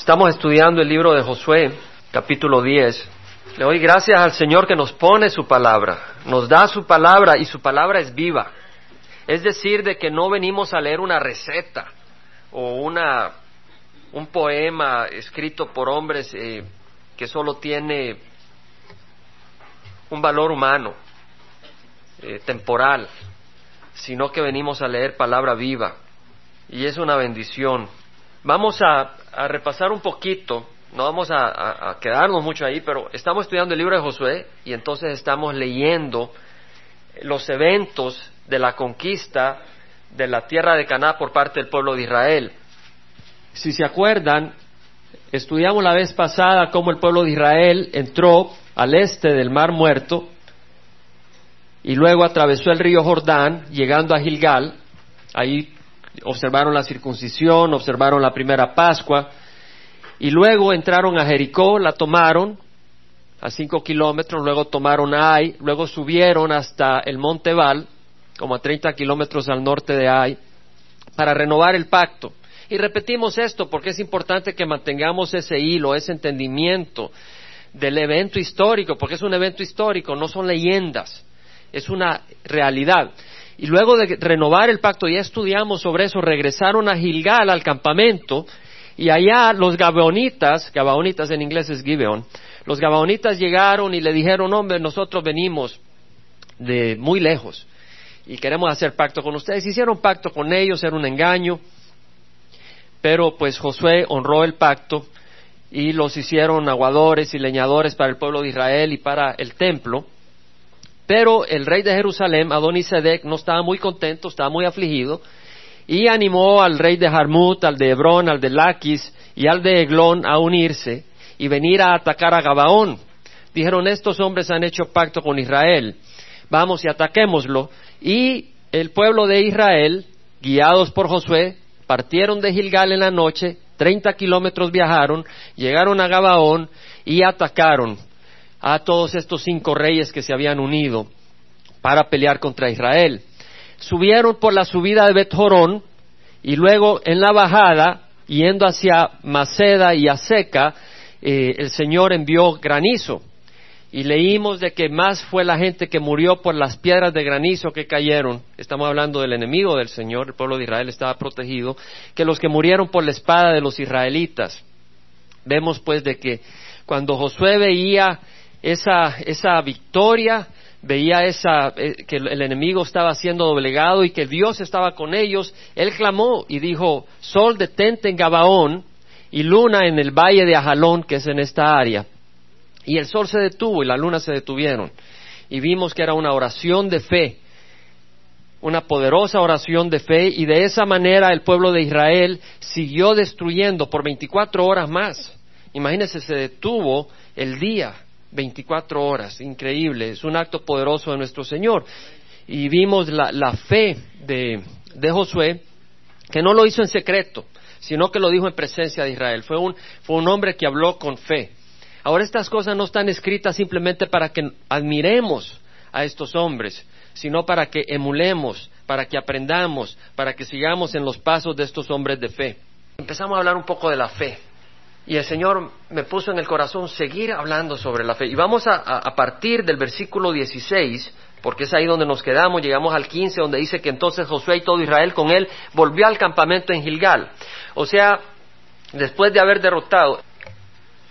Estamos estudiando el libro de Josué, capítulo 10. Le doy gracias al Señor que nos pone su palabra, nos da su palabra y su palabra es viva. Es decir, de que no venimos a leer una receta o una, un poema escrito por hombres eh, que solo tiene un valor humano, eh, temporal, sino que venimos a leer palabra viva. Y es una bendición. Vamos a, repasar un poquito, no vamos a, quedarnos mucho ahí, pero estamos estudiando el libro de Josué y entonces estamos leyendo los eventos de la conquista de la tierra de Caná por parte del pueblo de Israel. Si se acuerdan, estudiamos la vez pasada cómo el pueblo de Israel entró al este del Mar Muerto y luego atravesó el río Jordán, llegando a Gilgal. Ahí observaron la circuncisión, observaron la primera Pascua, y luego entraron a Jericó, la tomaron a cinco kilómetros, luego tomaron Ai, luego subieron hasta el monte Val, como a treinta kilómetros al norte de Ai, para renovar el pacto. Y repetimos esto porque es importante que mantengamos ese hilo, ese entendimiento del evento histórico, porque es un evento histórico, no son leyendas, es una realidad. Y luego de renovar el pacto, ya estudiamos sobre eso, regresaron a Gilgal, al campamento, y allá los gabaonitas, gabaonitas en inglés es Gibeon, los gabaonitas llegaron y le dijeron, hombre, nosotros venimos de muy lejos y queremos hacer pacto con ustedes. Hicieron pacto con ellos, era un engaño, pero pues Josué honró el pacto y los hicieron aguadores y leñadores para el pueblo de Israel y para el templo. Pero el rey de Jerusalén, Adonisedec, no estaba muy contento, estaba muy afligido, y animó al rey de Jarmut, al de Hebrón, al de Laquis y al de Eglón a unirse y venir a atacar a Gabaón. Dijeron, estos hombres han hecho pacto con Israel, vamos y ataquémoslo. Y el pueblo de Israel, guiados por Josué, partieron de Gilgal en la noche, treinta kilómetros viajaron, llegaron a Gabaón y atacaron a todos estos cinco reyes que se habían unido para pelear contra Israel. Subieron por la subida de Bet Jorón y luego en la bajada, yendo hacia Maceda y Aseca, eh, el Señor envió granizo. Y leímos de que más fue la gente que murió por las piedras de granizo que cayeron. Estamos hablando del enemigo del Señor, el pueblo de Israel estaba protegido, que los que murieron por la espada de los israelitas. Vemos pues de que cuando Josué veía esa, esa victoria, veía esa, eh, que el enemigo estaba siendo doblegado y que Dios estaba con ellos, él clamó y dijo, Sol detente en Gabaón y luna en el valle de Ajalón, que es en esta área. Y el sol se detuvo y la luna se detuvieron. Y vimos que era una oración de fe, una poderosa oración de fe, y de esa manera el pueblo de Israel siguió destruyendo por 24 horas más. Imagínense, se detuvo el día 24 horas, increíble, es un acto poderoso de nuestro Señor. Y vimos la, la fe de, Josué, que no lo hizo en secreto, sino que lo dijo en presencia de Israel. Fue un, fue un hombre que habló con fe. Ahora estas cosas no están escritas simplemente para que admiremos a estos hombres, sino para que emulemos, para que aprendamos, para que sigamos en los pasos de estos hombres de fe. Empezamos a hablar un poco de la fe. Y el Señor me puso en el corazón seguir hablando sobre la fe. Y vamos a, partir del versículo 16, porque es ahí donde nos quedamos, llegamos al 15, donde dice que entonces Josué y todo Israel con él volvió al campamento en Gilgal. O sea, después de haber derrotado.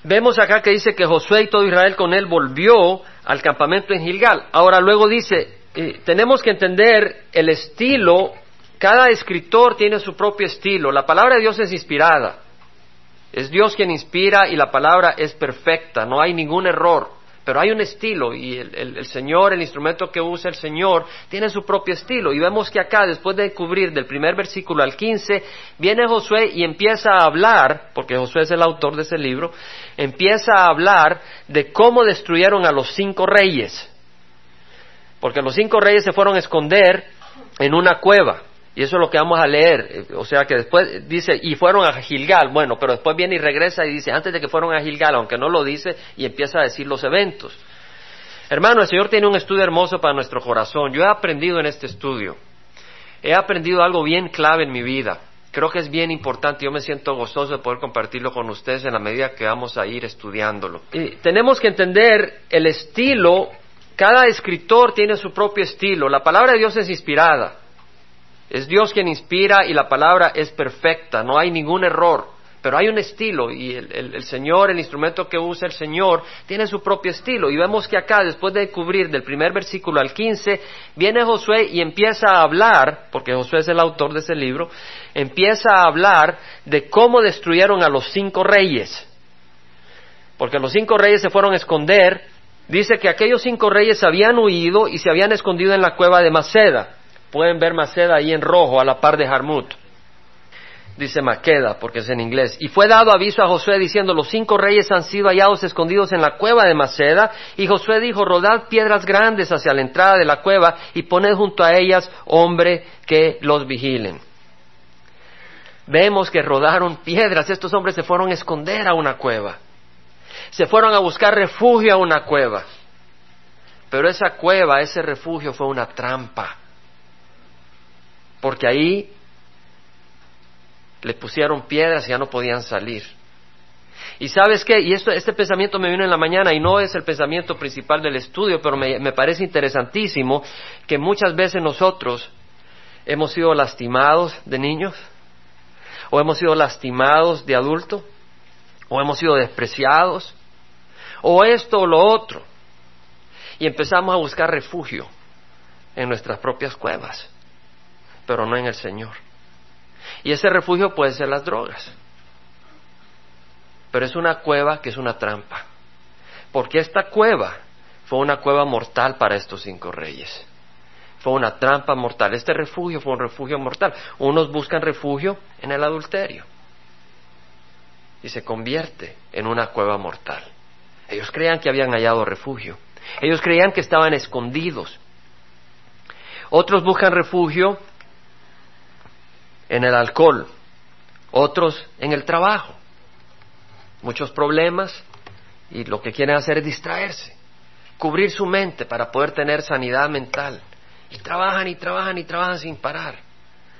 Vemos acá que dice que Josué y todo Israel con él volvió al campamento en Gilgal. Ahora luego dice, eh, tenemos que entender el estilo, cada escritor tiene su propio estilo, la palabra de Dios es inspirada. Es Dios quien inspira y la palabra es perfecta, no hay ningún error, pero hay un estilo y el, Señor, el instrumento que usa el Señor, tiene su propio estilo. Y vemos que acá, después de cubrir del primer versículo al quince, viene Josué y empieza a hablar, porque Josué es el autor de ese libro, empieza a hablar de cómo destruyeron a los cinco reyes. Porque los cinco reyes se fueron a esconder en una cueva. Y eso es lo que vamos a leer. O sea que después dice, y fueron a Gilgal. Bueno, pero después viene y regresa y dice, antes de que fueron a Gilgal, aunque no lo dice, y empieza a decir los eventos. Hermano, el Señor tiene un estudio hermoso para nuestro corazón. Yo he aprendido en este estudio. He aprendido algo bien clave en mi vida. Creo que es bien importante, yo me siento gozoso de poder compartirlo con ustedes en la medida que vamos a ir estudiándolo. Tenemos que entender el estilo, cada escritor tiene su propio estilo, la palabra de Dios es inspirada, es Dios quien inspira y la palabra es perfecta, no hay ningún error. Pero hay un estilo y el, Señor, el instrumento que usa el Señor, tiene su propio estilo. Y vemos que acá, después de cubrir del primer versículo al 15, viene Josué y empieza a hablar, porque Josué es el autor de ese libro, empieza a hablar de cómo destruyeron a los cinco reyes. Porque los cinco reyes se fueron a esconder. Dice que aquellos cinco reyes habían huido y se habían escondido en la cueva de Maceda. Pueden ver Maceda ahí en rojo, a la par de Jarmut dice Maqueda, porque es en inglés. Y fue dado aviso a Josué diciendo, los cinco reyes han sido hallados escondidos en la cueva de Maceda. Y Josué dijo, rodad piedras grandes hacia la entrada de la cueva y poned junto a ellas hombre que los vigilen. Vemos que rodaron piedras, estos hombres se fueron a esconder a una cueva. Se fueron a buscar refugio a una cueva. Pero esa cueva, ese refugio fue una trampa. Porque ahí le pusieron piedras y ya no podían salir. Y sabes qué, y esto, este pensamiento me vino en la mañana y no es el pensamiento principal del estudio, pero me, me parece interesantísimo que muchas veces nosotros hemos sido lastimados de niños, o hemos sido lastimados de adulto, o hemos sido despreciados, o esto o lo otro, y empezamos a buscar refugio en nuestras propias cuevas, pero no en el Señor. Y ese refugio puede ser las drogas. Pero es una cueva que es una trampa. Porque esta cueva fue una cueva mortal para estos cinco reyes. Fue una trampa mortal. Este refugio fue un refugio mortal. Unos buscan refugio en el adulterio. Y se convierte en una cueva mortal. Ellos creían que habían hallado refugio. Ellos creían que estaban escondidos. Otros buscan refugio en el alcohol, otros en el trabajo, muchos problemas y lo que quieren hacer es distraerse, cubrir su mente para poder tener sanidad mental. Y trabajan y trabajan y trabajan sin parar.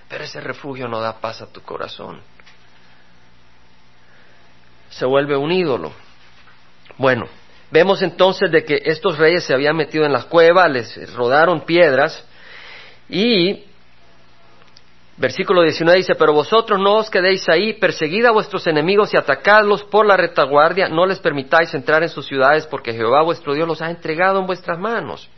Pero ese refugio no da paz a tu corazón. Se vuelve un ídolo. Bueno, vemos entonces de que estos reyes se habían metido en la cueva, les rodaron piedras y Versículo 19 dice, pero vosotros no os quedéis ahí, perseguid a vuestros enemigos y atacadlos por la retaguardia, no les permitáis entrar en sus ciudades porque Jehová vuestro Dios los ha entregado en vuestras manos.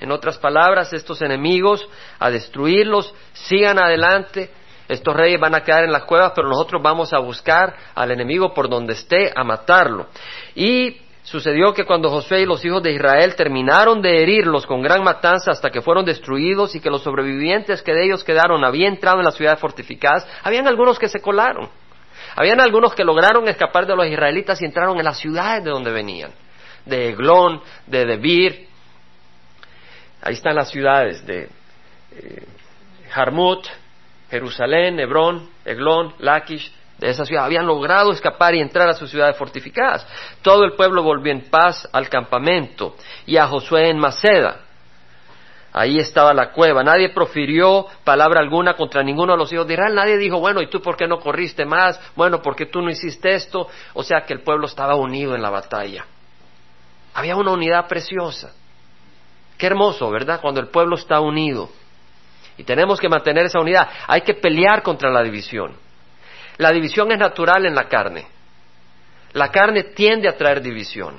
En otras palabras, estos enemigos, a destruirlos, sigan adelante, estos reyes van a quedar en las cuevas, pero nosotros vamos a buscar al enemigo por donde esté, a matarlo. Y Sucedió que cuando Josué y los hijos de Israel terminaron de herirlos con gran matanza hasta que fueron destruidos y que los sobrevivientes que de ellos quedaron habían entrado en las ciudades fortificadas, habían algunos que se colaron. Habían algunos que lograron escapar de los israelitas y entraron en las ciudades de donde venían, de Eglón, de Debir. Ahí están las ciudades de eh, Jarmut, Jerusalén, Hebrón, Eglón, Laquish, de esa ciudad habían logrado escapar y entrar a sus ciudades fortificadas. Todo el pueblo volvió en paz al campamento y a Josué en Maceda. Ahí estaba la cueva. Nadie profirió palabra alguna contra ninguno de los hijos de Israel. Nadie dijo, bueno, ¿y tú por qué no corriste más? Bueno, ¿por qué tú no hiciste esto? O sea que el pueblo estaba unido en la batalla. Había una unidad preciosa. Qué hermoso, ¿verdad? Cuando el pueblo está unido. Y tenemos que mantener esa unidad. Hay que pelear contra la división. La división es natural en la carne. La carne tiende a traer división.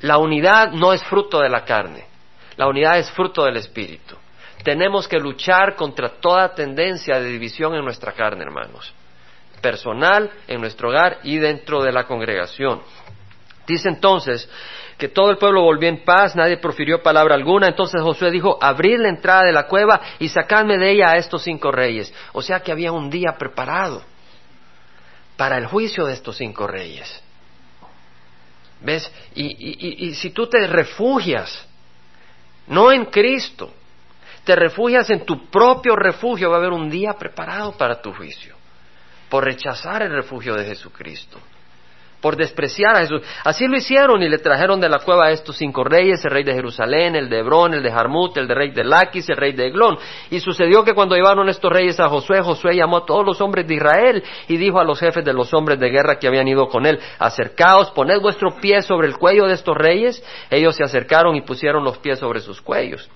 La unidad no es fruto de la carne. La unidad es fruto del Espíritu. Tenemos que luchar contra toda tendencia de división en nuestra carne, hermanos. Personal, en nuestro hogar y dentro de la congregación. Dice entonces que todo el pueblo volvió en paz, nadie profirió palabra alguna. Entonces Josué dijo, abrid la entrada de la cueva y sacadme de ella a estos cinco reyes. O sea que había un día preparado para el juicio de estos cinco reyes. ¿Ves? Y, y si tú te refugias, no en Cristo, te refugias en tu propio refugio, va a haber un día preparado para tu juicio, por rechazar el refugio de Jesucristo. Por despreciar a Jesús. Así lo hicieron y le trajeron de la cueva a estos cinco reyes, el rey de Jerusalén, el de Hebrón, el de Jarmut, el de rey de Laquis, el rey de Eglón. Y sucedió que cuando llevaron estos reyes a Josué, Josué llamó a todos los hombres de Israel y dijo a los jefes de los hombres de guerra que habían ido con él, acercaos, poned vuestro pie sobre el cuello de estos reyes. Ellos se acercaron y pusieron los pies sobre sus cuellos.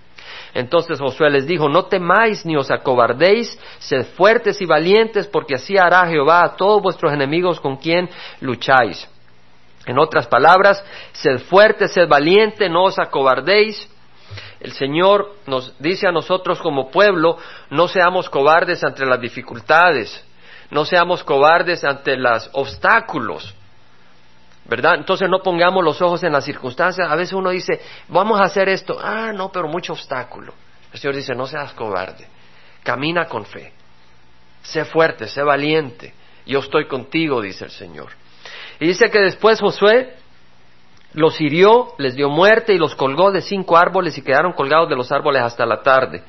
Entonces Josué les dijo, no temáis ni os acobardéis, sed fuertes y valientes, porque así hará Jehová a todos vuestros enemigos con quien lucháis. En otras palabras, sed fuertes, sed valientes, no os acobardéis. El Señor nos dice a nosotros como pueblo, no seamos cobardes ante las dificultades, no seamos cobardes ante los obstáculos. ¿Verdad? Entonces no pongamos los ojos en las circunstancias. A veces uno dice, vamos a hacer esto. Ah, no, pero mucho obstáculo. El Señor dice, no seas cobarde. Camina con fe. Sé fuerte, sé valiente. Yo estoy contigo, dice el Señor. Y dice que después Josué los hirió, les dio muerte y los colgó de cinco árboles y quedaron colgados de los árboles hasta la tarde.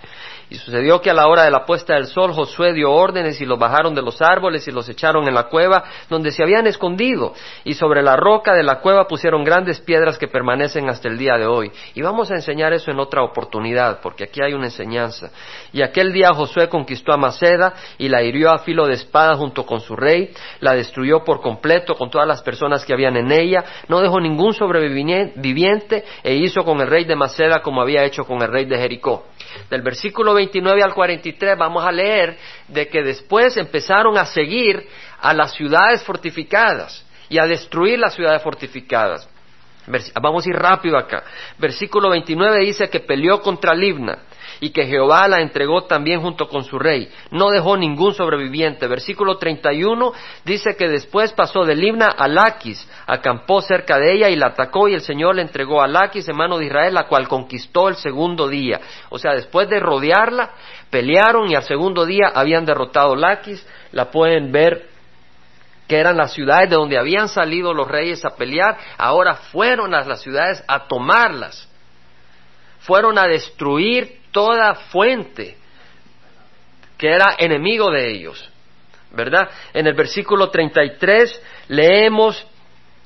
Y sucedió que a la hora de la puesta del sol Josué dio órdenes y los bajaron de los árboles y los echaron en la cueva donde se habían escondido. Y sobre la roca de la cueva pusieron grandes piedras que permanecen hasta el día de hoy. Y vamos a enseñar eso en otra oportunidad, porque aquí hay una enseñanza. Y aquel día Josué conquistó a Maceda y la hirió a filo de espada junto con su rey, la destruyó por completo con todas las personas que habían en ella, no dejó ningún sobreviviente e hizo con el rey de Maceda como había hecho con el rey de Jericó. Del versículo 29 al 43 vamos a leer de que después empezaron a seguir a las ciudades fortificadas y a destruir las ciudades fortificadas. Vamos a ir rápido acá. Versículo 29 dice que peleó contra Libna y que Jehová la entregó también junto con su rey. No dejó ningún sobreviviente. Versículo 31 dice que después pasó de Libna a Laquis, acampó cerca de ella y la atacó y el Señor le entregó a Laquis en mano de Israel, la cual conquistó el segundo día. O sea, después de rodearla, pelearon y al segundo día habían derrotado Laquis. La pueden ver que eran las ciudades de donde habían salido los reyes a pelear, ahora fueron a las ciudades a tomarlas. Fueron a destruir toda fuente que era enemigo de ellos. ¿Verdad? En el versículo 33 leemos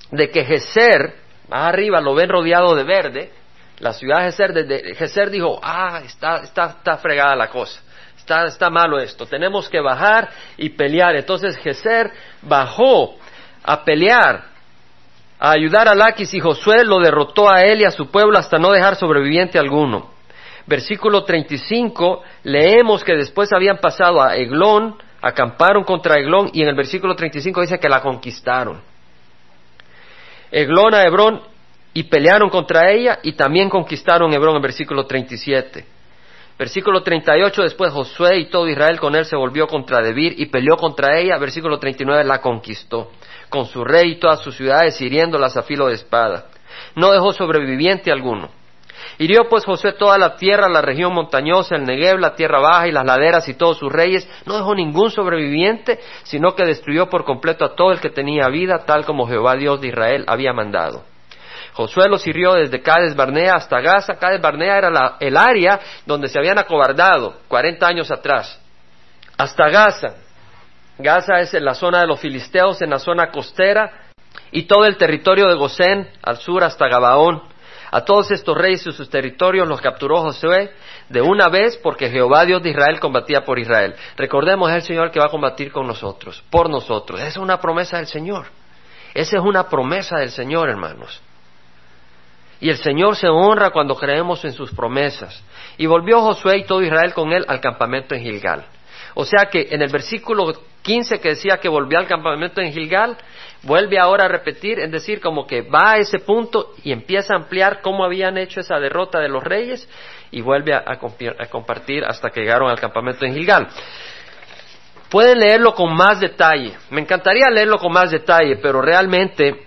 de que Geser, más arriba lo ven rodeado de verde, la ciudad de Geser, desde Geser dijo, ah, está, está, está fregada la cosa, está, está malo esto, tenemos que bajar y pelear. Entonces Geser bajó a pelear, a ayudar a Laquis y Josué lo derrotó a él y a su pueblo hasta no dejar sobreviviente alguno versículo 35, leemos que después habían pasado a Eglón, acamparon contra Eglón y en el versículo 35 dice que la conquistaron. Eglón a Hebrón y pelearon contra ella y también conquistaron Hebrón en versículo 37. Versículo 38, después Josué y todo Israel con él se volvió contra Debir y peleó contra ella. Versículo 39, la conquistó, con su rey y todas sus ciudades, hiriéndolas a filo de espada. No dejó sobreviviente alguno. Hirió pues José toda la tierra, la región montañosa, el Negev, la tierra baja y las laderas y todos sus reyes. No dejó ningún sobreviviente, sino que destruyó por completo a todo el que tenía vida, tal como Jehová Dios de Israel había mandado. Josué los hirió desde Cades Barnea hasta Gaza. Cades Barnea era el área donde se habían acobardado 40 años atrás. Hasta Gaza. Gaza es en la zona de los filisteos, en la zona costera, y todo el territorio de Gosén, al sur hasta Gabaón. A todos estos reyes y sus territorios los capturó Josué de una vez porque Jehová Dios de Israel combatía por Israel. Recordemos, es el Señor que va a combatir con nosotros, por nosotros. Esa es una promesa del Señor. Esa es una promesa del Señor, hermanos. Y el Señor se honra cuando creemos en sus promesas. Y volvió Josué y todo Israel con él al campamento en Gilgal. O sea que en el versículo 15 que decía que volvió al campamento en Gilgal, vuelve ahora a repetir, es decir, como que va a ese punto y empieza a ampliar cómo habían hecho esa derrota de los reyes y vuelve a, compartir hasta que llegaron al campamento en Gilgal. Pueden leerlo con más detalle. Me encantaría leerlo con más detalle, pero realmente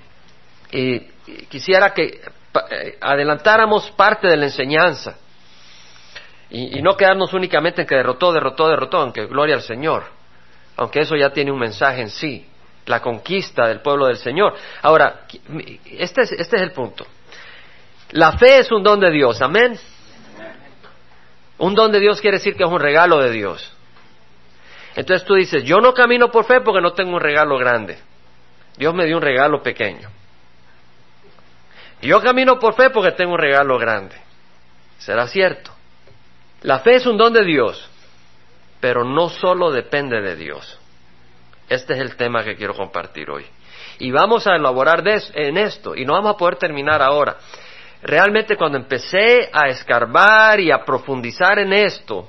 eh, quisiera que eh, adelantáramos parte de la enseñanza y, y no quedarnos únicamente en que derrotó, derrotó, derrotó, aunque gloria al Señor, aunque eso ya tiene un mensaje en sí la conquista del pueblo del Señor. Ahora, este es, este es el punto. La fe es un don de Dios, amén. Un don de Dios quiere decir que es un regalo de Dios. Entonces tú dices, yo no camino por fe porque no tengo un regalo grande. Dios me dio un regalo pequeño. Yo camino por fe porque tengo un regalo grande. ¿Será cierto? La fe es un don de Dios, pero no solo depende de Dios. Este es el tema que quiero compartir hoy. Y vamos a elaborar en esto, y no vamos a poder terminar ahora. Realmente cuando empecé a escarbar y a profundizar en esto,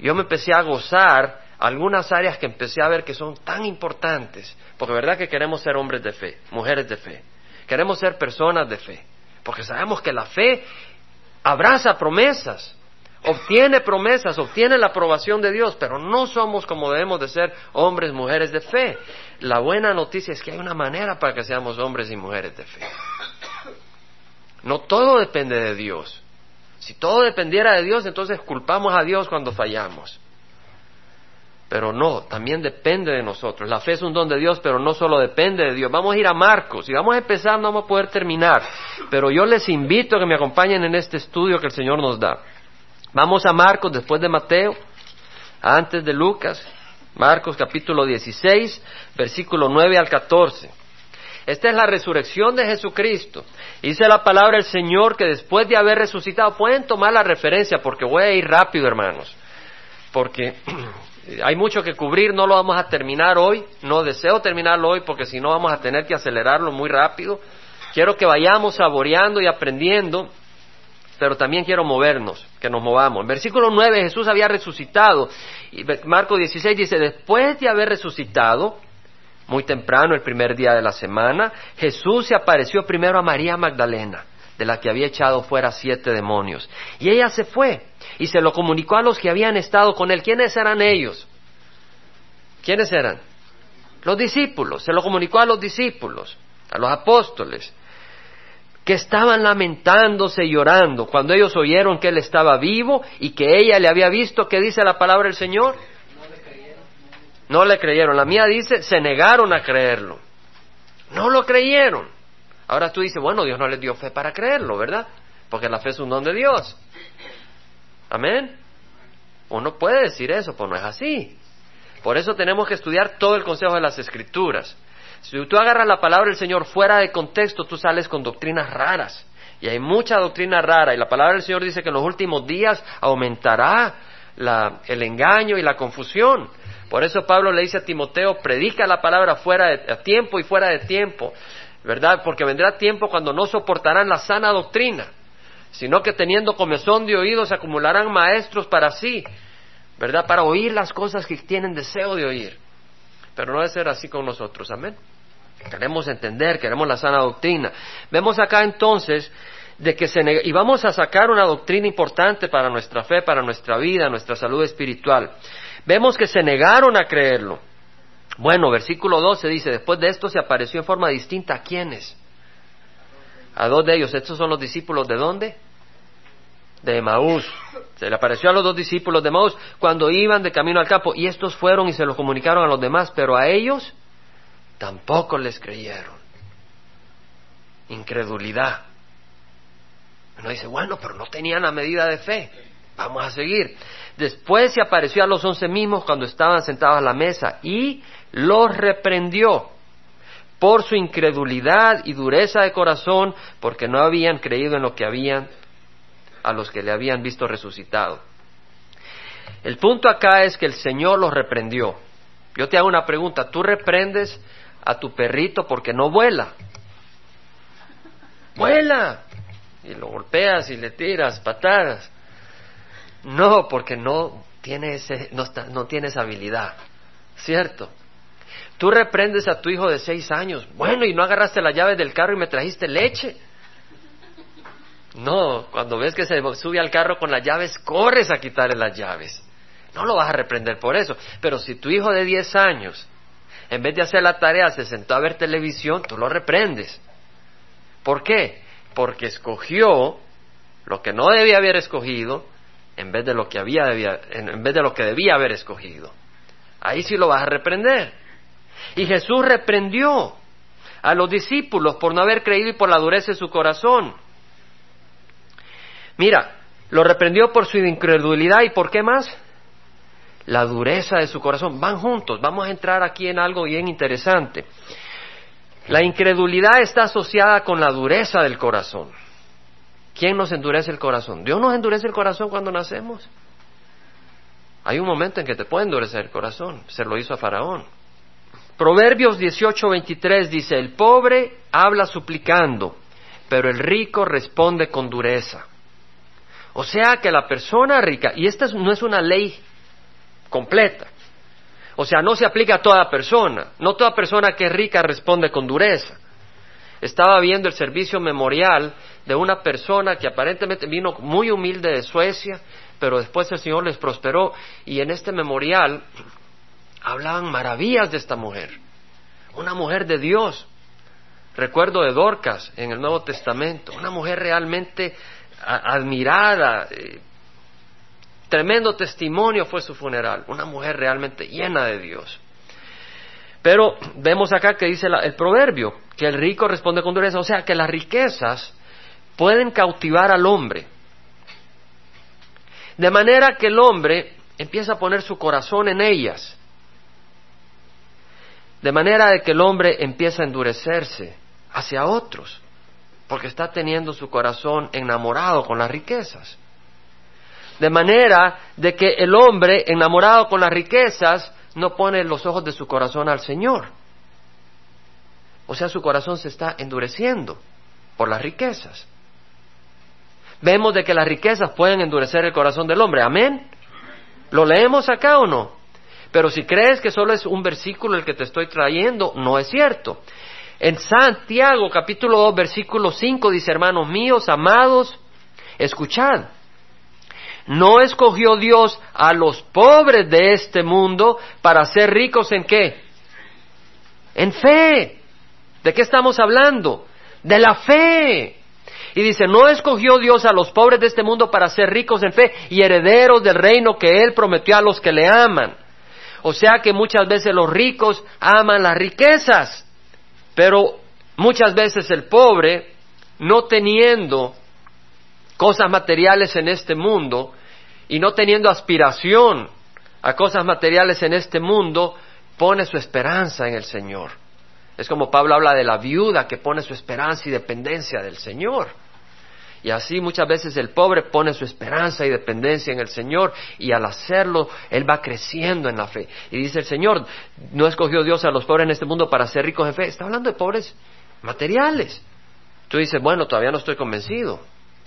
yo me empecé a gozar algunas áreas que empecé a ver que son tan importantes, porque verdad que queremos ser hombres de fe, mujeres de fe, queremos ser personas de fe, porque sabemos que la fe abraza promesas, obtiene promesas, obtiene la aprobación de Dios, pero no somos como debemos de ser hombres, mujeres de fe. La buena noticia es que hay una manera para que seamos hombres y mujeres de fe. No todo depende de Dios. Si todo dependiera de Dios, entonces culpamos a Dios cuando fallamos. Pero no, también depende de nosotros. La fe es un don de Dios, pero no solo depende de Dios. Vamos a ir a Marcos y vamos a empezar, no vamos a poder terminar. Pero yo les invito a que me acompañen en este estudio que el Señor nos da. Vamos a Marcos después de Mateo, antes de Lucas. Marcos capítulo 16, versículo 9 al 14. Esta es la resurrección de Jesucristo. Dice la palabra del Señor que después de haber resucitado, pueden tomar la referencia porque voy a ir rápido, hermanos. Porque hay mucho que cubrir, no lo vamos a terminar hoy, no deseo terminarlo hoy porque si no vamos a tener que acelerarlo muy rápido. Quiero que vayamos saboreando y aprendiendo, pero también quiero movernos, que nos movamos. En versículo 9 Jesús había resucitado y Marco 16 dice, después de haber resucitado, muy temprano, el primer día de la semana, Jesús se apareció primero a María Magdalena, de la que había echado fuera siete demonios. Y ella se fue y se lo comunicó a los que habían estado con él. ¿Quiénes eran ellos? ¿Quiénes eran? Los discípulos. Se lo comunicó a los discípulos, a los apóstoles, que estaban lamentándose y llorando cuando ellos oyeron que él estaba vivo y que ella le había visto. ¿Qué dice la palabra del Señor? No le creyeron. La mía dice, se negaron a creerlo. No lo creyeron. Ahora tú dices, bueno, Dios no les dio fe para creerlo, ¿verdad? Porque la fe es un don de Dios. Amén. Uno puede decir eso, pero no es así. Por eso tenemos que estudiar todo el consejo de las escrituras. Si tú agarras la palabra del Señor fuera de contexto, tú sales con doctrinas raras. Y hay mucha doctrina rara. Y la palabra del Señor dice que en los últimos días aumentará el engaño y la confusión. Por eso Pablo le dice a Timoteo, predica la palabra fuera de tiempo y fuera de tiempo. ¿Verdad? Porque vendrá tiempo cuando no soportarán la sana doctrina sino que teniendo comezón de oídos acumularán maestros para sí, ¿verdad? Para oír las cosas que tienen deseo de oír. Pero no debe ser así con nosotros, amén. Queremos entender, queremos la sana doctrina. Vemos acá entonces de que se y vamos a sacar una doctrina importante para nuestra fe, para nuestra vida, nuestra salud espiritual. Vemos que se negaron a creerlo. Bueno, versículo 12 dice, después de esto se apareció en forma distinta a quiénes? a dos de ellos. Estos son los discípulos de dónde? De Maús. Se le apareció a los dos discípulos de Maús cuando iban de camino al campo y estos fueron y se lo comunicaron a los demás, pero a ellos tampoco les creyeron. Incredulidad. Uno dice, bueno, pero no tenían la medida de fe. Vamos a seguir. Después se apareció a los once mismos cuando estaban sentados a la mesa y los reprendió por su incredulidad y dureza de corazón, porque no habían creído en lo que habían a los que le habían visto resucitado. El punto acá es que el Señor los reprendió. Yo te hago una pregunta, ¿tú reprendes a tu perrito porque no vuela? ¡Vuela! Y lo golpeas y le tiras patadas. No, porque no tiene, ese, no, no tiene esa habilidad, ¿cierto? Tú reprendes a tu hijo de seis años. Bueno, y no agarraste la llave del carro y me trajiste leche. No, cuando ves que se sube al carro con las llaves, corres a quitarle las llaves. No lo vas a reprender por eso. Pero si tu hijo de diez años, en vez de hacer la tarea, se sentó a ver televisión, tú lo reprendes. ¿Por qué? Porque escogió lo que no debía haber escogido en vez de lo que había en vez de lo que debía haber escogido. Ahí sí lo vas a reprender. Y Jesús reprendió a los discípulos por no haber creído y por la dureza de su corazón. Mira, lo reprendió por su incredulidad y por qué más? La dureza de su corazón. Van juntos. Vamos a entrar aquí en algo bien interesante. La incredulidad está asociada con la dureza del corazón. ¿Quién nos endurece el corazón? Dios nos endurece el corazón cuando nacemos. Hay un momento en que te puede endurecer el corazón. Se lo hizo a Faraón. Proverbios 18:23 dice, el pobre habla suplicando, pero el rico responde con dureza. O sea que la persona rica, y esta no es una ley completa, o sea, no se aplica a toda persona. No toda persona que es rica responde con dureza. Estaba viendo el servicio memorial de una persona que aparentemente vino muy humilde de Suecia, pero después el Señor les prosperó y en este memorial hablaban maravillas de esta mujer. Una mujer de Dios. Recuerdo de Dorcas en el Nuevo Testamento, una mujer realmente admirada, eh, Tremendo testimonio fue su funeral, una mujer realmente llena de Dios. Pero vemos acá que dice el proverbio, que el rico responde con dureza, o sea, que las riquezas pueden cautivar al hombre. De manera que el hombre empieza a poner su corazón en ellas. De manera de que el hombre empieza a endurecerse hacia otros, porque está teniendo su corazón enamorado con las riquezas. De manera de que el hombre enamorado con las riquezas no pone los ojos de su corazón al Señor. O sea, su corazón se está endureciendo por las riquezas. Vemos de que las riquezas pueden endurecer el corazón del hombre. Amén. ¿Lo leemos acá o no? Pero si crees que solo es un versículo el que te estoy trayendo, no es cierto. En Santiago capítulo 2 versículo 5 dice, hermanos míos, amados, escuchad. ¿No escogió Dios a los pobres de este mundo para ser ricos en qué? En fe. ¿De qué estamos hablando? De la fe. Y dice, no escogió Dios a los pobres de este mundo para ser ricos en fe y herederos del reino que Él prometió a los que le aman. O sea que muchas veces los ricos aman las riquezas, pero muchas veces el pobre, no teniendo cosas materiales en este mundo, y no teniendo aspiración a cosas materiales en este mundo, pone su esperanza en el Señor. Es como Pablo habla de la viuda que pone su esperanza y dependencia del Señor. Y así muchas veces el pobre pone su esperanza y dependencia en el Señor y al hacerlo Él va creciendo en la fe. Y dice el Señor, no escogió Dios a los pobres en este mundo para ser ricos en fe. Está hablando de pobres materiales. Tú dices, bueno, todavía no estoy convencido.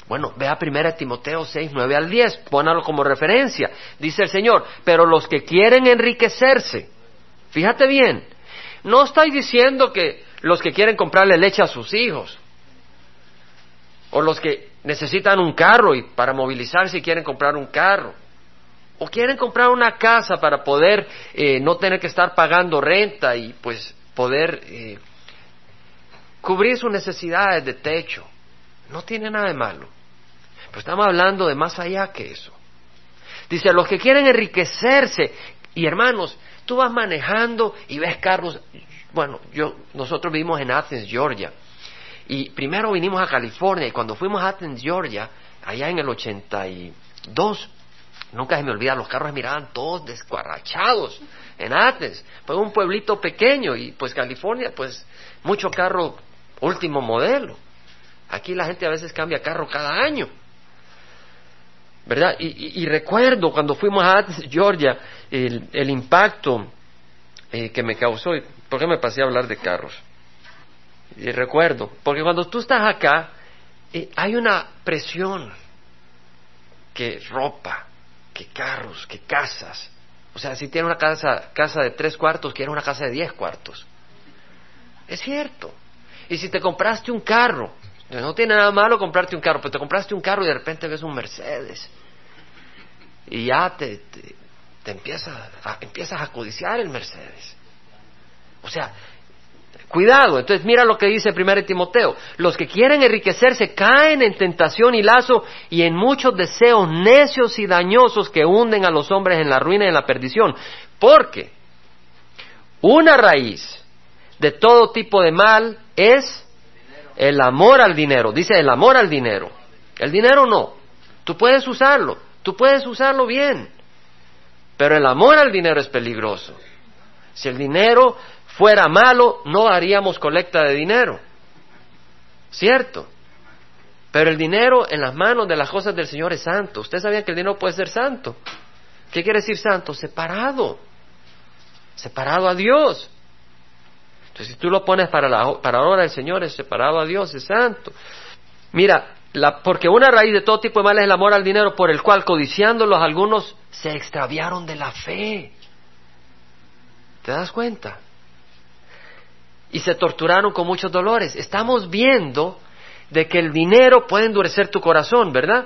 Bueno, vea primera Timoteo 6, 9 al 10, pónalo como referencia. Dice el Señor, pero los que quieren enriquecerse, fíjate bien, no estoy diciendo que los que quieren comprarle leche a sus hijos, o los que necesitan un carro y para movilizarse quieren comprar un carro, o quieren comprar una casa para poder eh, no tener que estar pagando renta y pues poder eh, cubrir sus necesidades de techo. No tiene nada de malo. Pero estamos hablando de más allá que eso. Dice, los que quieren enriquecerse, y hermanos, tú vas manejando y ves carros, bueno, yo, nosotros vivimos en Athens, Georgia, y primero vinimos a California, y cuando fuimos a Athens, Georgia, allá en el 82, nunca se me olvida, los carros miraban todos descuarrachados en Athens, fue un pueblito pequeño, y pues California, pues mucho carro último modelo. Aquí la gente a veces cambia carro cada año. ¿Verdad? Y, recuerdo cuando fuimos a Georgia el, impacto eh, que me causó. ¿Por qué me pasé a hablar de carros? Y recuerdo, porque cuando tú estás acá, eh, hay una presión que ropa, que carros, que casas. O sea, si tienes una casa, casa de tres cuartos, quieres una casa de diez cuartos. Es cierto. Y si te compraste un carro, no tiene nada malo comprarte un carro, pero te compraste un carro y de repente ves un Mercedes. Y ya te, te, empiezas, a, empiezas a codiciar el Mercedes. O sea, cuidado. Entonces mira lo que dice 1 Timoteo. Los que quieren enriquecerse caen en tentación y lazo y en muchos deseos necios y dañosos que hunden a los hombres en la ruina y en la perdición. Porque una raíz de todo tipo de mal es el amor al dinero, dice el amor al dinero. El dinero no. Tú puedes usarlo, tú puedes usarlo bien, pero el amor al dinero es peligroso. Si el dinero fuera malo, no haríamos colecta de dinero. ¿Cierto? Pero el dinero en las manos de las cosas del Señor es santo. Usted sabía que el dinero puede ser santo. ¿Qué quiere decir santo? Separado. Separado a Dios. Entonces, si tú lo pones para la, para Señor, es separado a Dios, es santo. Mira, la, porque una raíz de todo tipo de mal es el amor al dinero, por el cual, codiciándolos, algunos se extraviaron de la fe. ¿Te das cuenta? Y se torturaron con muchos dolores. Estamos viendo de que el dinero puede endurecer tu corazón, ¿verdad?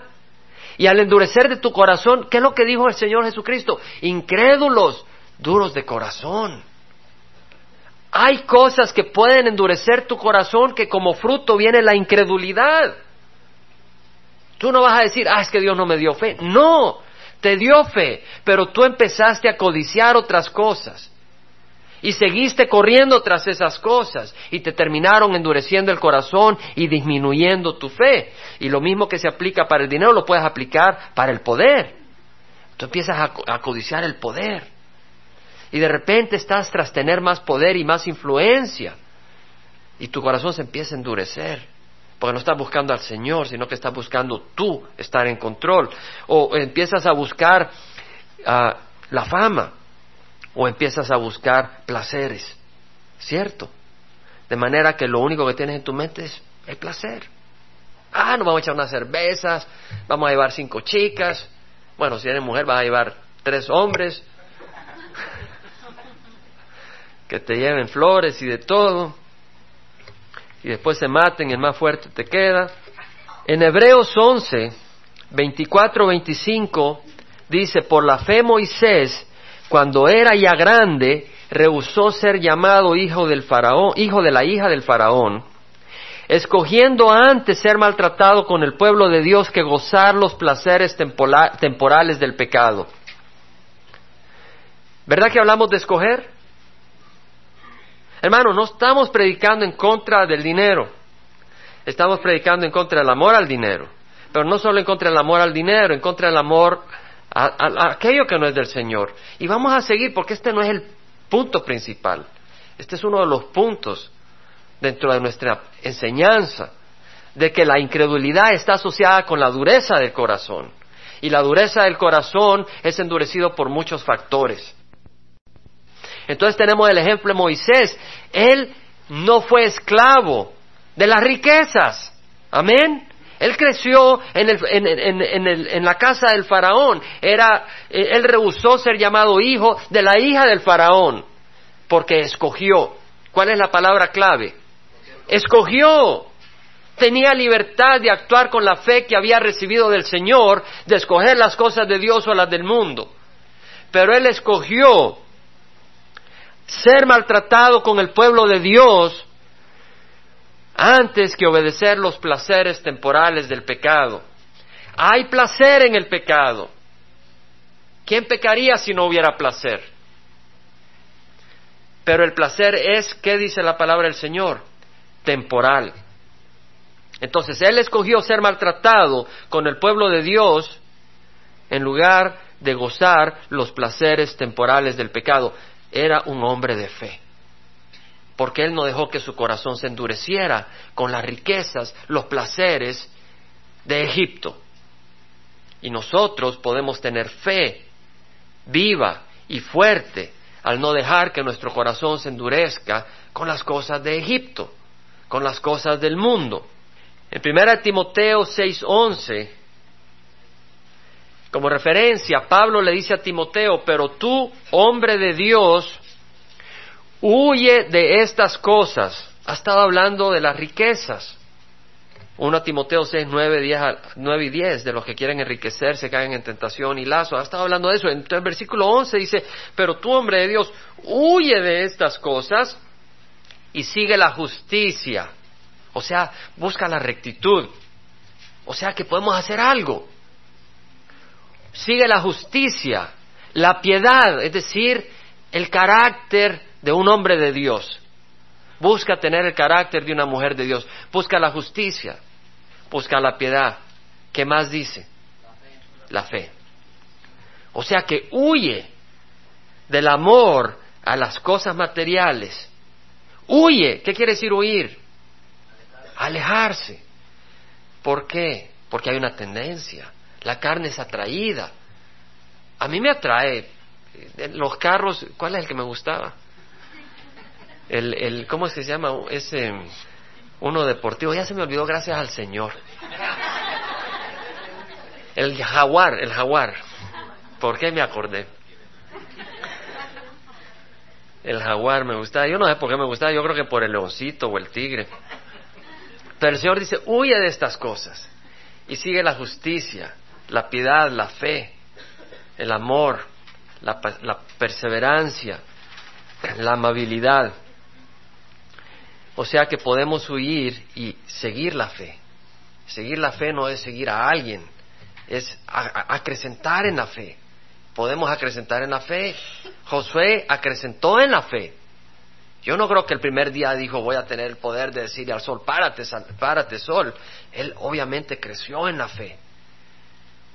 Y al endurecer de tu corazón, ¿qué es lo que dijo el Señor Jesucristo? Incrédulos, duros de corazón. Hay cosas que pueden endurecer tu corazón que como fruto viene la incredulidad. Tú no vas a decir, ah, es que Dios no me dio fe. No, te dio fe, pero tú empezaste a codiciar otras cosas y seguiste corriendo tras esas cosas y te terminaron endureciendo el corazón y disminuyendo tu fe. Y lo mismo que se aplica para el dinero lo puedes aplicar para el poder. Tú empiezas a, codiciar el poder y de repente estás tras tener más poder y más influencia y tu corazón se empieza a endurecer. Porque no estás buscando al Señor, sino que estás buscando tú estar en control. O empiezas a buscar ah, la fama o empiezas a buscar placeres, ¿cierto? De manera que lo único que tienes en tu mente es el placer. Ah, nos vamos a echar unas cervezas, vamos a llevar cinco chicas. Bueno, si eres mujer vas a llevar tres hombres que te lleven flores y de todo. Y después se maten, el más fuerte te queda. En Hebreos 11, 24, 25 dice, por la fe Moisés cuando era ya grande, rehusó ser llamado hijo del faraón, hijo de la hija del faraón, escogiendo antes ser maltratado con el pueblo de Dios que gozar los placeres temporales del pecado. ¿Verdad que hablamos de escoger? Hermano, no estamos predicando en contra del dinero, estamos predicando en contra del amor al dinero, pero no solo en contra del amor al dinero, en contra del amor a, aquello que no es del Señor. Y vamos a seguir porque este no es el punto principal. Este es uno de los puntos dentro de nuestra enseñanza de que la incredulidad está asociada con la dureza del corazón. Y la dureza del corazón es endurecido por muchos factores. Entonces tenemos el ejemplo de Moisés. Él no fue esclavo de las riquezas. Amén. Él creció en, la casa del faraón. Era, eh, él rehusó ser llamado hijo de la hija del faraón porque escogió. ¿Cuál es la palabra clave? Escogió. Tenía libertad de actuar con la fe que había recibido del Señor, de escoger las cosas de Dios o las del mundo. Pero él escogió ser maltratado con el pueblo de Dios antes que obedecer los placeres temporales del pecado. Hay placer en el pecado. ¿Quién pecaría si no hubiera placer? Pero el placer es, ¿qué dice la palabra del Señor? Temporal. Entonces, Él escogió ser maltratado con el pueblo de Dios en lugar de gozar los placeres temporales del pecado. Era un hombre de fe porque Él no dejó que su corazón se endureciera con las riquezas, los placeres de Egipto. Y nosotros podemos tener fe viva y fuerte al no dejar que nuestro corazón se endurezca con las cosas de Egipto, con las cosas del mundo. En 1 Timoteo 6:11, como referencia, Pablo le dice a Timoteo, pero tú, hombre de Dios, Huye de estas cosas. Ha estado hablando de las riquezas. 1 Timoteo 6, 9, y 10, de los que quieren enriquecerse, caen en tentación y lazo. Ha estado hablando de eso. En el versículo 11 dice, pero tú, hombre de Dios, huye de estas cosas y sigue la justicia. O sea, busca la rectitud. O sea, que podemos hacer algo. Sigue la justicia, la piedad, es decir, el carácter de un hombre de Dios. Busca tener el carácter de una mujer de Dios. Busca la justicia. Busca la piedad. ¿Qué más dice? La fe. O sea que huye del amor a las cosas materiales Huye. ¿Qué quiere decir huir? Alejarse. ¿Por qué? Porque hay una tendencia. La carne es atraída. A mí me atrae eh, los carros. ¿Cuál es el que me gustaba? El, el ¿cómo es que se llama? Ese uno deportivo. Ya se me olvidó gracias al Señor. El jaguar, el jaguar. ¿Por qué me acordé? El jaguar me gustaba. Yo no sé por qué me gustaba. Yo creo que por el leoncito o el tigre. Pero el Señor dice, huye de estas cosas. Y sigue la justicia, la piedad, la fe, el amor, la, la perseverancia, la amabilidad. O sea que podemos huir y seguir la fe. Seguir la fe no es seguir a alguien, es acrecentar en la fe. Podemos acrecentar en la fe. Josué acrecentó en la fe. Yo no creo que el primer día dijo voy a tener el poder de decirle al sol, párate, párate sol. Él obviamente creció en la fe.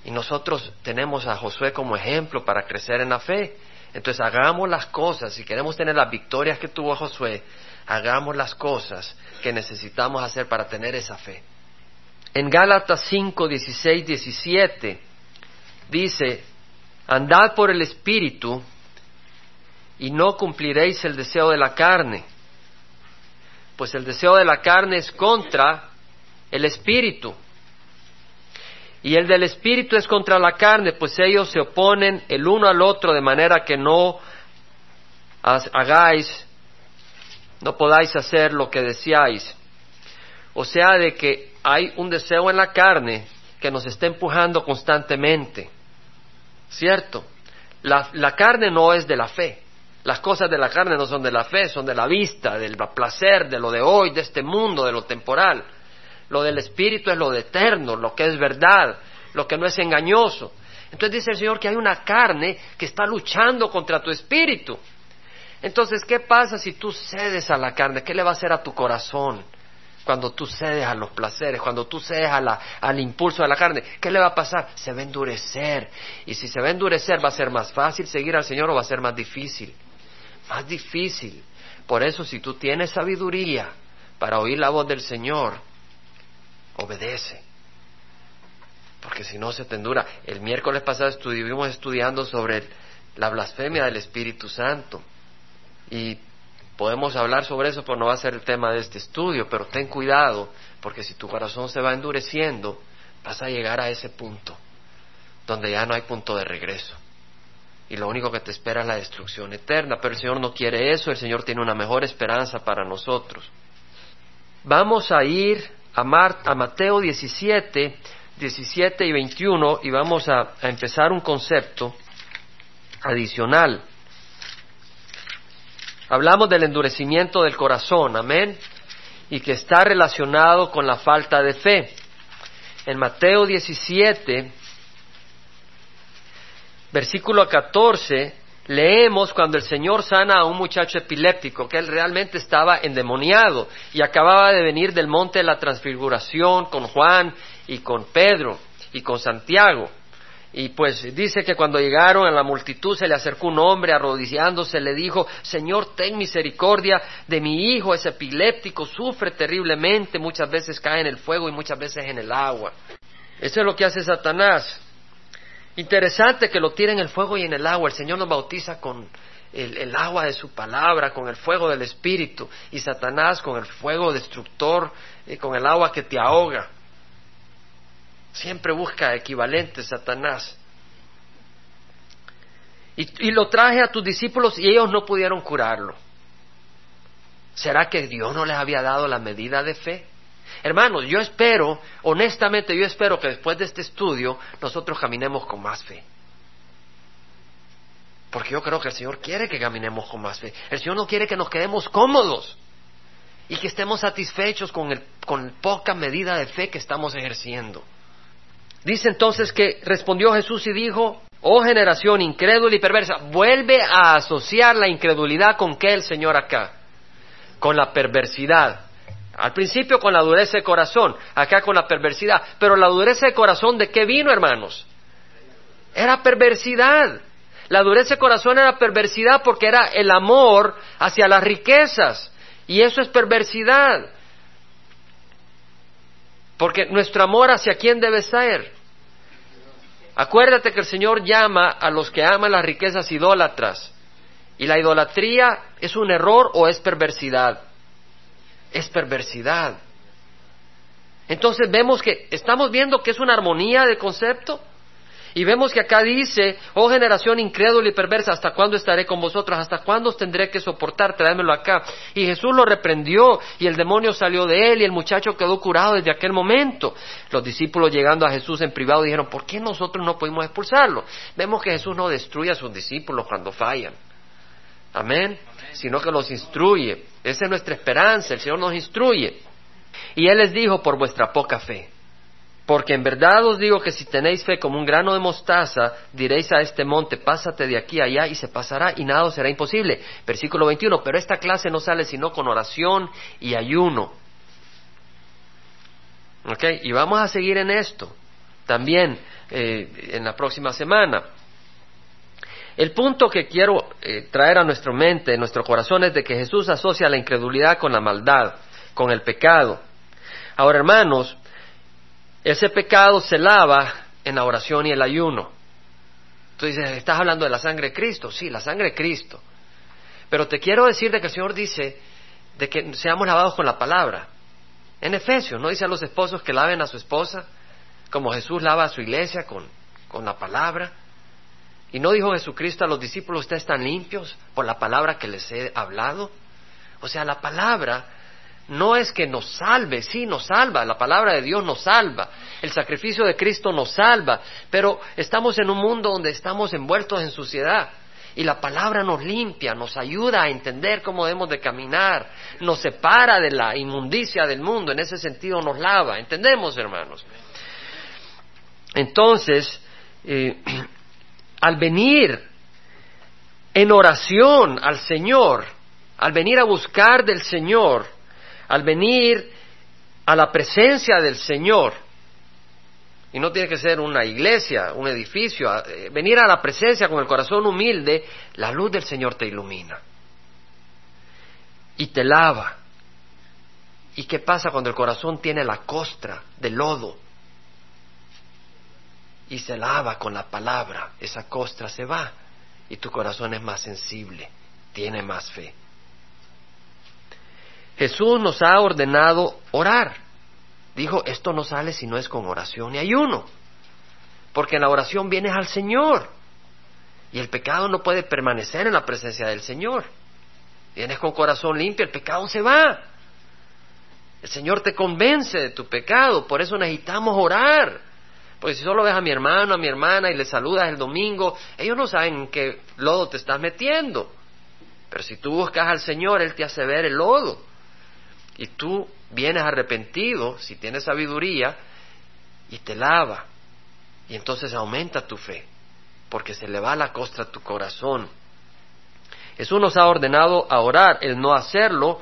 Y nosotros tenemos a Josué como ejemplo para crecer en la fe. Entonces hagamos las cosas, si queremos tener las victorias que tuvo Josué, hagamos las cosas que necesitamos hacer para tener esa fe. En Gálatas 5, 16, 17 dice, andad por el Espíritu y no cumpliréis el deseo de la carne, pues el deseo de la carne es contra el Espíritu. Y el del Espíritu es contra la carne, pues ellos se oponen el uno al otro de manera que no hagáis, no podáis hacer lo que deseáis. O sea, de que hay un deseo en la carne que nos está empujando constantemente. ¿Cierto? La, carne no es de la fe. Las cosas de la carne no son de la fe, son de la vista, del placer, de lo de hoy, de este mundo, de lo temporal. Lo del espíritu es lo de eterno, lo que es verdad, lo que no es engañoso. Entonces dice el Señor que hay una carne que está luchando contra tu espíritu. Entonces, ¿qué pasa si tú cedes a la carne? ¿Qué le va a hacer a tu corazón? cuando tú cedes a los placeres, cuando tú cedes al impulso de la carne, ¿qué le va a pasar? Se va a endurecer. Y si se va a endurecer, ¿va a ser más fácil seguir al Señor o va a ser más difícil? Más difícil. Por eso, si tú tienes sabiduría para oír la voz del Señor, obedece. Porque si no se te endura. El miércoles pasado estuvimos estudiando sobre la blasfemia del Espíritu Santo. Y Podemos hablar sobre eso, pero no va a ser el tema de este estudio, pero ten cuidado, porque si tu corazón se va endureciendo, vas a llegar a ese punto, donde ya no hay punto de regreso. Y lo único que te espera es la destrucción eterna, pero el Señor no quiere eso, el Señor tiene una mejor esperanza para nosotros. Vamos a ir a, a Mateo 17, 17 y 21 y vamos a empezar un concepto adicional. Hablamos del endurecimiento del corazón, amén, y que está relacionado con la falta de fe. En Mateo 17, versículo 14, leemos cuando el Señor sana a un muchacho epiléptico, que él realmente estaba endemoniado y acababa de venir del monte de la transfiguración con Juan y con Pedro y con Santiago. Y pues dice que cuando llegaron a la multitud se le acercó un hombre arrodillándose, le dijo, Señor, ten misericordia de mi hijo, es epiléptico, sufre terriblemente, muchas veces cae en el fuego y muchas veces en el agua. Eso es lo que hace Satanás. Interesante que lo tire en el fuego y en el agua. El Señor nos bautiza con el, el, agua de su palabra, con el fuego del Espíritu, y Satanás con el fuego destructor y con el agua que te ahoga. Siempre busca equivalentes, Satanás. Y, lo traje a tus discípulos y ellos no pudieron curarlo. ¿Será que Dios no les había dado la medida de fe? Hermanos, yo espero, honestamente yo espero que después de este estudio nosotros caminemos con más fe. Porque yo creo que el Señor quiere que caminemos con más fe. El Señor no quiere que nos quedemos cómodos y que estemos satisfechos con, el, con poca medida de fe que estamos ejerciendo. Dice entonces que respondió Jesús y dijo, oh generación incrédula y perversa, vuelve a asociar la incredulidad con qué el Señor acá, con la perversidad. Al principio con la dureza de corazón, acá con la perversidad. Pero la dureza de corazón, ¿de qué vino, hermanos? Era perversidad. La dureza de corazón era perversidad porque era el amor hacia las riquezas. Y eso es perversidad. Porque nuestro amor hacia quién debe ser. Acuérdate que el Señor llama a los que aman las riquezas idólatras. Y la idolatría es un error o es perversidad. Es perversidad. Entonces vemos que estamos viendo que es una armonía de concepto. Y vemos que acá dice, oh generación incrédula y perversa, ¿hasta cuándo estaré con vosotros? ¿Hasta cuándo os tendré que soportar? Tráemelo acá. Y Jesús lo reprendió y el demonio salió de él y el muchacho quedó curado desde aquel momento. Los discípulos llegando a Jesús en privado dijeron, ¿por qué nosotros no pudimos expulsarlo? Vemos que Jesús no destruye a sus discípulos cuando fallan. Amén. Sino que los instruye. Esa es nuestra esperanza. El Señor nos instruye. Y Él les dijo, por vuestra poca fe. Porque en verdad os digo que si tenéis fe como un grano de mostaza, diréis a este monte, pásate de aquí a allá y se pasará y nada os será imposible. Versículo 21, pero esta clase no sale sino con oración y ayuno. ¿Ok? Y vamos a seguir en esto también eh, en la próxima semana. El punto que quiero eh, traer a nuestra mente, a nuestro corazón, es de que Jesús asocia la incredulidad con la maldad, con el pecado. Ahora, hermanos, ese pecado se lava en la oración y el ayuno. Tú dices, ¿estás hablando de la sangre de Cristo? Sí, la sangre de Cristo. Pero te quiero decir de que el Señor dice de que seamos lavados con la palabra. En Efesios, ¿no dice a los esposos que laven a su esposa? Como Jesús lava a su iglesia con, con la palabra. ¿Y no dijo Jesucristo a los discípulos, ustedes están limpios por la palabra que les he hablado? O sea, la palabra no es que nos salve, sí nos salva, la palabra de Dios nos salva, el sacrificio de Cristo nos salva, pero estamos en un mundo donde estamos envueltos en suciedad y la palabra nos limpia, nos ayuda a entender cómo debemos de caminar, nos separa de la inmundicia del mundo, en ese sentido nos lava, ¿entendemos hermanos? Entonces, eh, al venir en oración al Señor, al venir a buscar del Señor, al venir a la presencia del Señor, y no tiene que ser una iglesia, un edificio, eh, venir a la presencia con el corazón humilde, la luz del Señor te ilumina y te lava. ¿Y qué pasa cuando el corazón tiene la costra de lodo? y se lava con la palabra, esa costra se va y tu corazón es más sensible, tiene más fe. Jesús nos ha ordenado orar. Dijo, esto no sale si no es con oración y ayuno, porque en la oración vienes al Señor y el pecado no puede permanecer en la presencia del Señor. Vienes con corazón limpio, el pecado se va. El Señor te convence de tu pecado, por eso necesitamos orar. Porque si solo ves a mi hermano, a mi hermana y le saludas el domingo, ellos no saben en qué lodo te estás metiendo. Pero si tú buscas al Señor, Él te hace ver el lodo. Y tú vienes arrepentido, si tienes sabiduría, y te lava. Y entonces aumenta tu fe, porque se le va la costra a tu corazón. Jesús nos ha ordenado a orar. El no hacerlo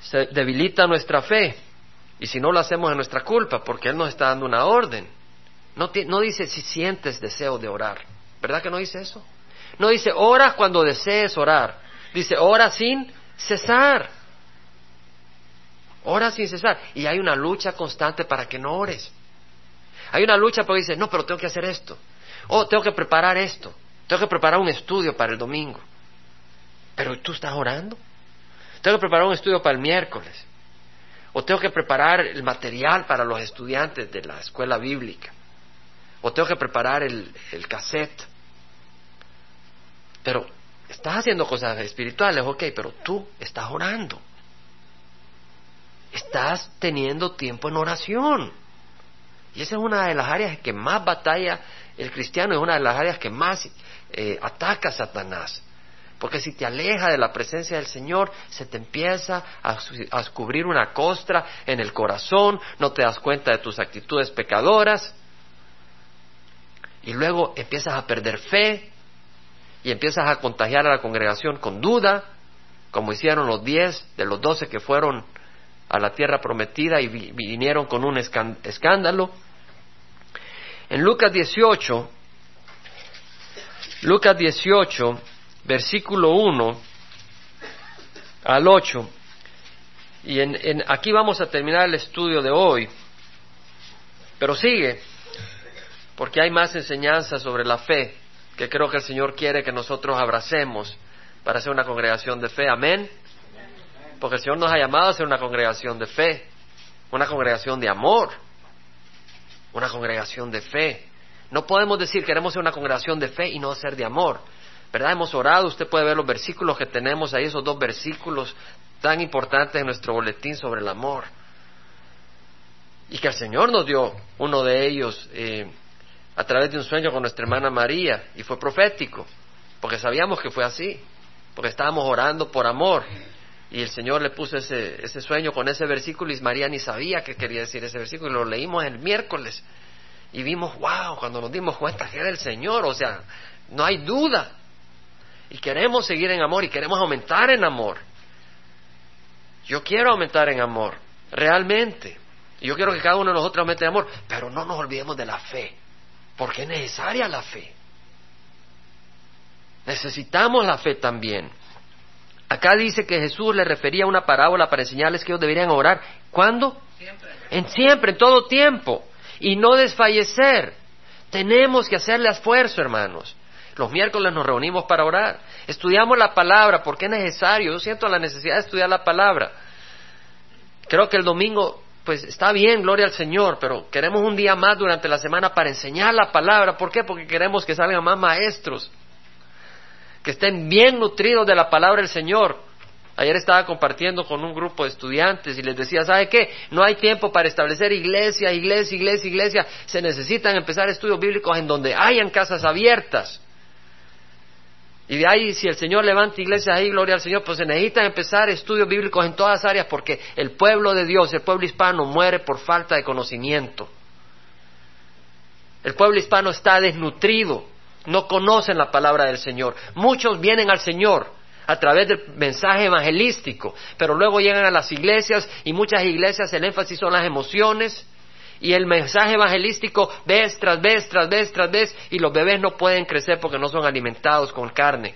se debilita nuestra fe. Y si no lo hacemos es nuestra culpa, porque Él nos está dando una orden. No, dice si sientes deseo de orar. ¿Verdad que no dice eso? No dice ora cuando desees orar. Dice ora sin cesar. Ora sin cesar. Y hay una lucha constante para que no ores. Hay una lucha porque dice, no, pero tengo que hacer esto. O tengo que preparar esto. Tengo que preparar un estudio para el domingo. Pero tú estás orando. Tengo que preparar un estudio para el miércoles. O tengo que preparar el material para los estudiantes de la escuela bíblica o tengo que preparar el, el cassette. Pero estás haciendo cosas espirituales, ok, pero tú estás orando. Estás teniendo tiempo en oración. Y esa es una de las áreas que más batalla el cristiano, es una de las áreas que más eh, ataca a Satanás. Porque si te aleja de la presencia del Señor, se te empieza a, a descubrir una costra en el corazón, no te das cuenta de tus actitudes pecadoras, y luego empiezas a perder fe y empiezas a contagiar a la congregación con duda, como hicieron los diez de los doce que fueron a la tierra prometida y vinieron con un escándalo. En Lucas 18, Lucas 18, versículo 1 al 8, Y en, aquí vamos a terminar el estudio de hoy, pero sigue, porque hay más enseñanzas sobre la fe que creo que el Señor quiere que nosotros abracemos para ser una congregación de fe. Amén. Porque el Señor nos ha llamado a ser una congregación de fe, una congregación de amor, una congregación de fe. No podemos decir queremos ser una congregación de fe y no ser de amor. ¿Verdad? Hemos orado, usted puede ver los versículos que tenemos ahí, esos dos versículos tan importantes en nuestro boletín sobre el amor. Y que el Señor nos dio uno de ellos eh, a través de un sueño con nuestra hermana María, y fue profético, porque sabíamos que fue así, porque estábamos orando por amor. Y el Señor le puso ese, ese sueño con ese versículo y María ni sabía qué quería decir ese versículo y lo leímos el miércoles. Y vimos, wow, cuando nos dimos cuenta que era el Señor, o sea, no hay duda. Y queremos seguir en amor y queremos aumentar en amor. Yo quiero aumentar en amor, realmente. Y yo quiero que cada uno de nosotros aumente en amor, pero no nos olvidemos de la fe, porque es necesaria la fe. Necesitamos la fe también. Acá dice que Jesús le refería a una parábola para enseñarles que ellos deberían orar. ¿Cuándo? Siempre. En siempre, en todo tiempo. Y no desfallecer. Tenemos que hacerle esfuerzo, hermanos. Los miércoles nos reunimos para orar. Estudiamos la palabra porque es necesario. Yo siento la necesidad de estudiar la palabra. Creo que el domingo, pues está bien, gloria al Señor, pero queremos un día más durante la semana para enseñar la palabra. ¿Por qué? Porque queremos que salgan más maestros que estén bien nutridos de la palabra del Señor. Ayer estaba compartiendo con un grupo de estudiantes y les decía, ¿sabe qué? No hay tiempo para establecer iglesia, iglesia, iglesia, iglesia. Se necesitan empezar estudios bíblicos en donde hayan casas abiertas. Y de ahí, si el Señor levanta iglesias ahí, gloria al Señor, pues se necesitan empezar estudios bíblicos en todas áreas porque el pueblo de Dios, el pueblo hispano, muere por falta de conocimiento. El pueblo hispano está desnutrido no conocen la palabra del Señor. Muchos vienen al Señor a través del mensaje evangelístico, pero luego llegan a las iglesias y muchas iglesias el énfasis son las emociones y el mensaje evangelístico vez tras vez, tras vez, tras vez y los bebés no pueden crecer porque no son alimentados con carne.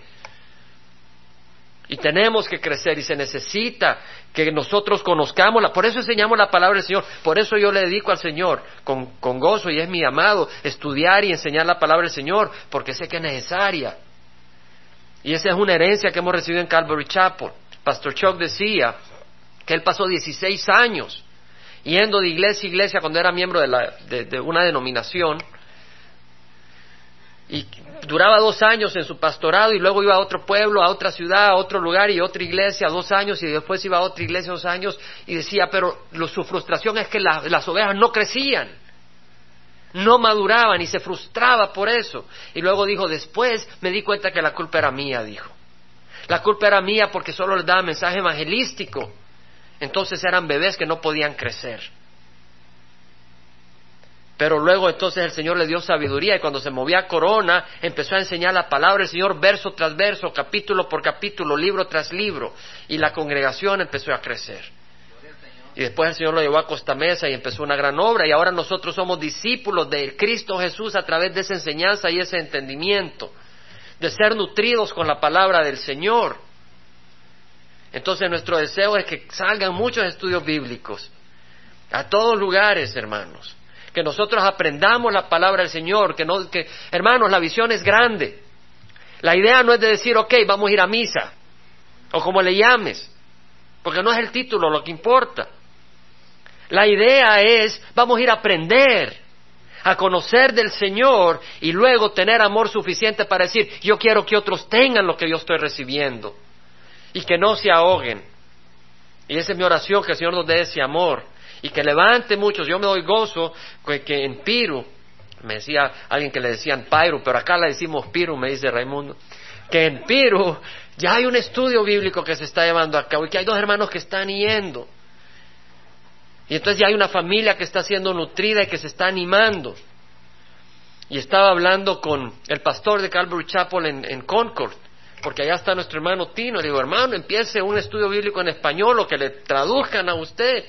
Y tenemos que crecer y se necesita que nosotros conozcamos, por eso enseñamos la palabra del Señor, por eso yo le dedico al Señor con, con gozo y es mi amado estudiar y enseñar la palabra del Señor, porque sé que es necesaria. Y esa es una herencia que hemos recibido en Calvary Chapel. Pastor Chuck decía que él pasó 16 años yendo de iglesia a iglesia cuando era miembro de, la, de una denominación y duraba dos años en su pastorado y luego iba a otro pueblo, a otra ciudad, a otro lugar y otra iglesia dos años y después iba a otra iglesia dos años y decía, pero su frustración es que las ovejas no crecían, no maduraban y se frustraba por eso. Y luego dijo, después me di cuenta que la culpa era mía, dijo. La culpa era mía porque solo les daba mensaje evangelístico. Entonces eran bebés que no podían crecer. Pero luego entonces el Señor le dio sabiduría y cuando se movía corona empezó a enseñar la palabra del Señor verso tras verso, capítulo por capítulo, libro tras libro y la congregación empezó a crecer. Y después el Señor lo llevó a Costa Mesa y empezó una gran obra y ahora nosotros somos discípulos de Cristo Jesús a través de esa enseñanza y ese entendimiento, de ser nutridos con la palabra del Señor. Entonces nuestro deseo es que salgan muchos estudios bíblicos a todos lugares, hermanos que nosotros aprendamos la palabra del Señor, que, no, que hermanos, la visión es grande. La idea no es de decir, ok, vamos a ir a misa, o como le llames, porque no es el título lo que importa. La idea es, vamos a ir a aprender, a conocer del Señor y luego tener amor suficiente para decir, yo quiero que otros tengan lo que yo estoy recibiendo y que no se ahoguen. Y esa es mi oración, que el Señor nos dé ese amor y que levante muchos. Yo me doy gozo que, en Piru, me decía alguien que le decían Piru, pero acá le decimos Piru, me dice Raimundo, que en Piru ya hay un estudio bíblico que se está llevando a cabo y que hay dos hermanos que están yendo. Y entonces ya hay una familia que está siendo nutrida y que se está animando. Y estaba hablando con el pastor de Calvary Chapel en, en Concord, porque allá está nuestro hermano Tino. Le digo, hermano, empiece un estudio bíblico en español o que le traduzcan a usted.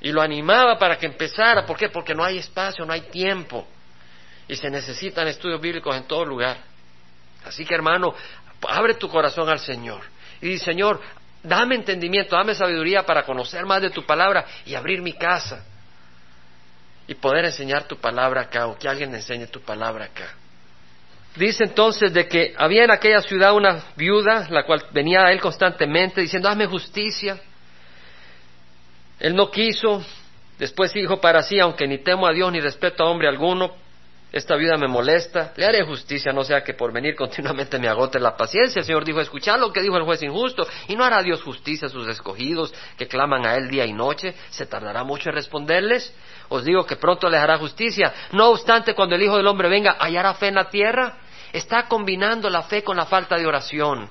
Y lo animaba para que empezara. ¿Por qué? Porque no hay espacio, no hay tiempo. Y se necesitan estudios bíblicos en todo lugar. Así que hermano, abre tu corazón al Señor. Y dice, Señor, Dame entendimiento, dame sabiduría para conocer más de tu palabra y abrir mi casa y poder enseñar tu palabra acá o que alguien enseñe tu palabra acá. Dice entonces de que había en aquella ciudad una viuda, la cual venía a él constantemente diciendo, hazme justicia. Él no quiso, después dijo para sí, aunque ni temo a Dios ni respeto a hombre alguno, esta viuda me molesta, le haré justicia, no sea que por venir continuamente me agote la paciencia. El Señor dijo, escuchad lo que dijo el juez injusto, y no hará Dios justicia a sus escogidos que claman a Él día y noche, se tardará mucho en responderles. Os digo que pronto les hará justicia. No obstante, cuando el Hijo del Hombre venga, ¿hallará fe en la tierra? Está combinando la fe con la falta de oración.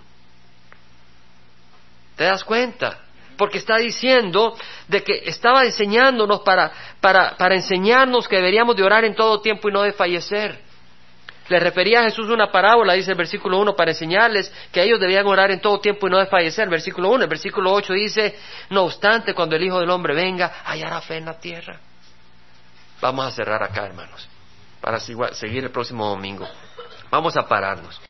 ¿Te das cuenta? Porque está diciendo de que estaba enseñándonos para, para, para enseñarnos que deberíamos de orar en todo tiempo y no de fallecer. Le refería a Jesús una parábola, dice el versículo 1, para enseñarles que ellos debían orar en todo tiempo y no desfallecer. Versículo 1, el versículo 8 dice, no obstante, cuando el Hijo del Hombre venga, hallará fe en la tierra. Vamos a cerrar acá, hermanos, para seguir el próximo domingo. Vamos a pararnos.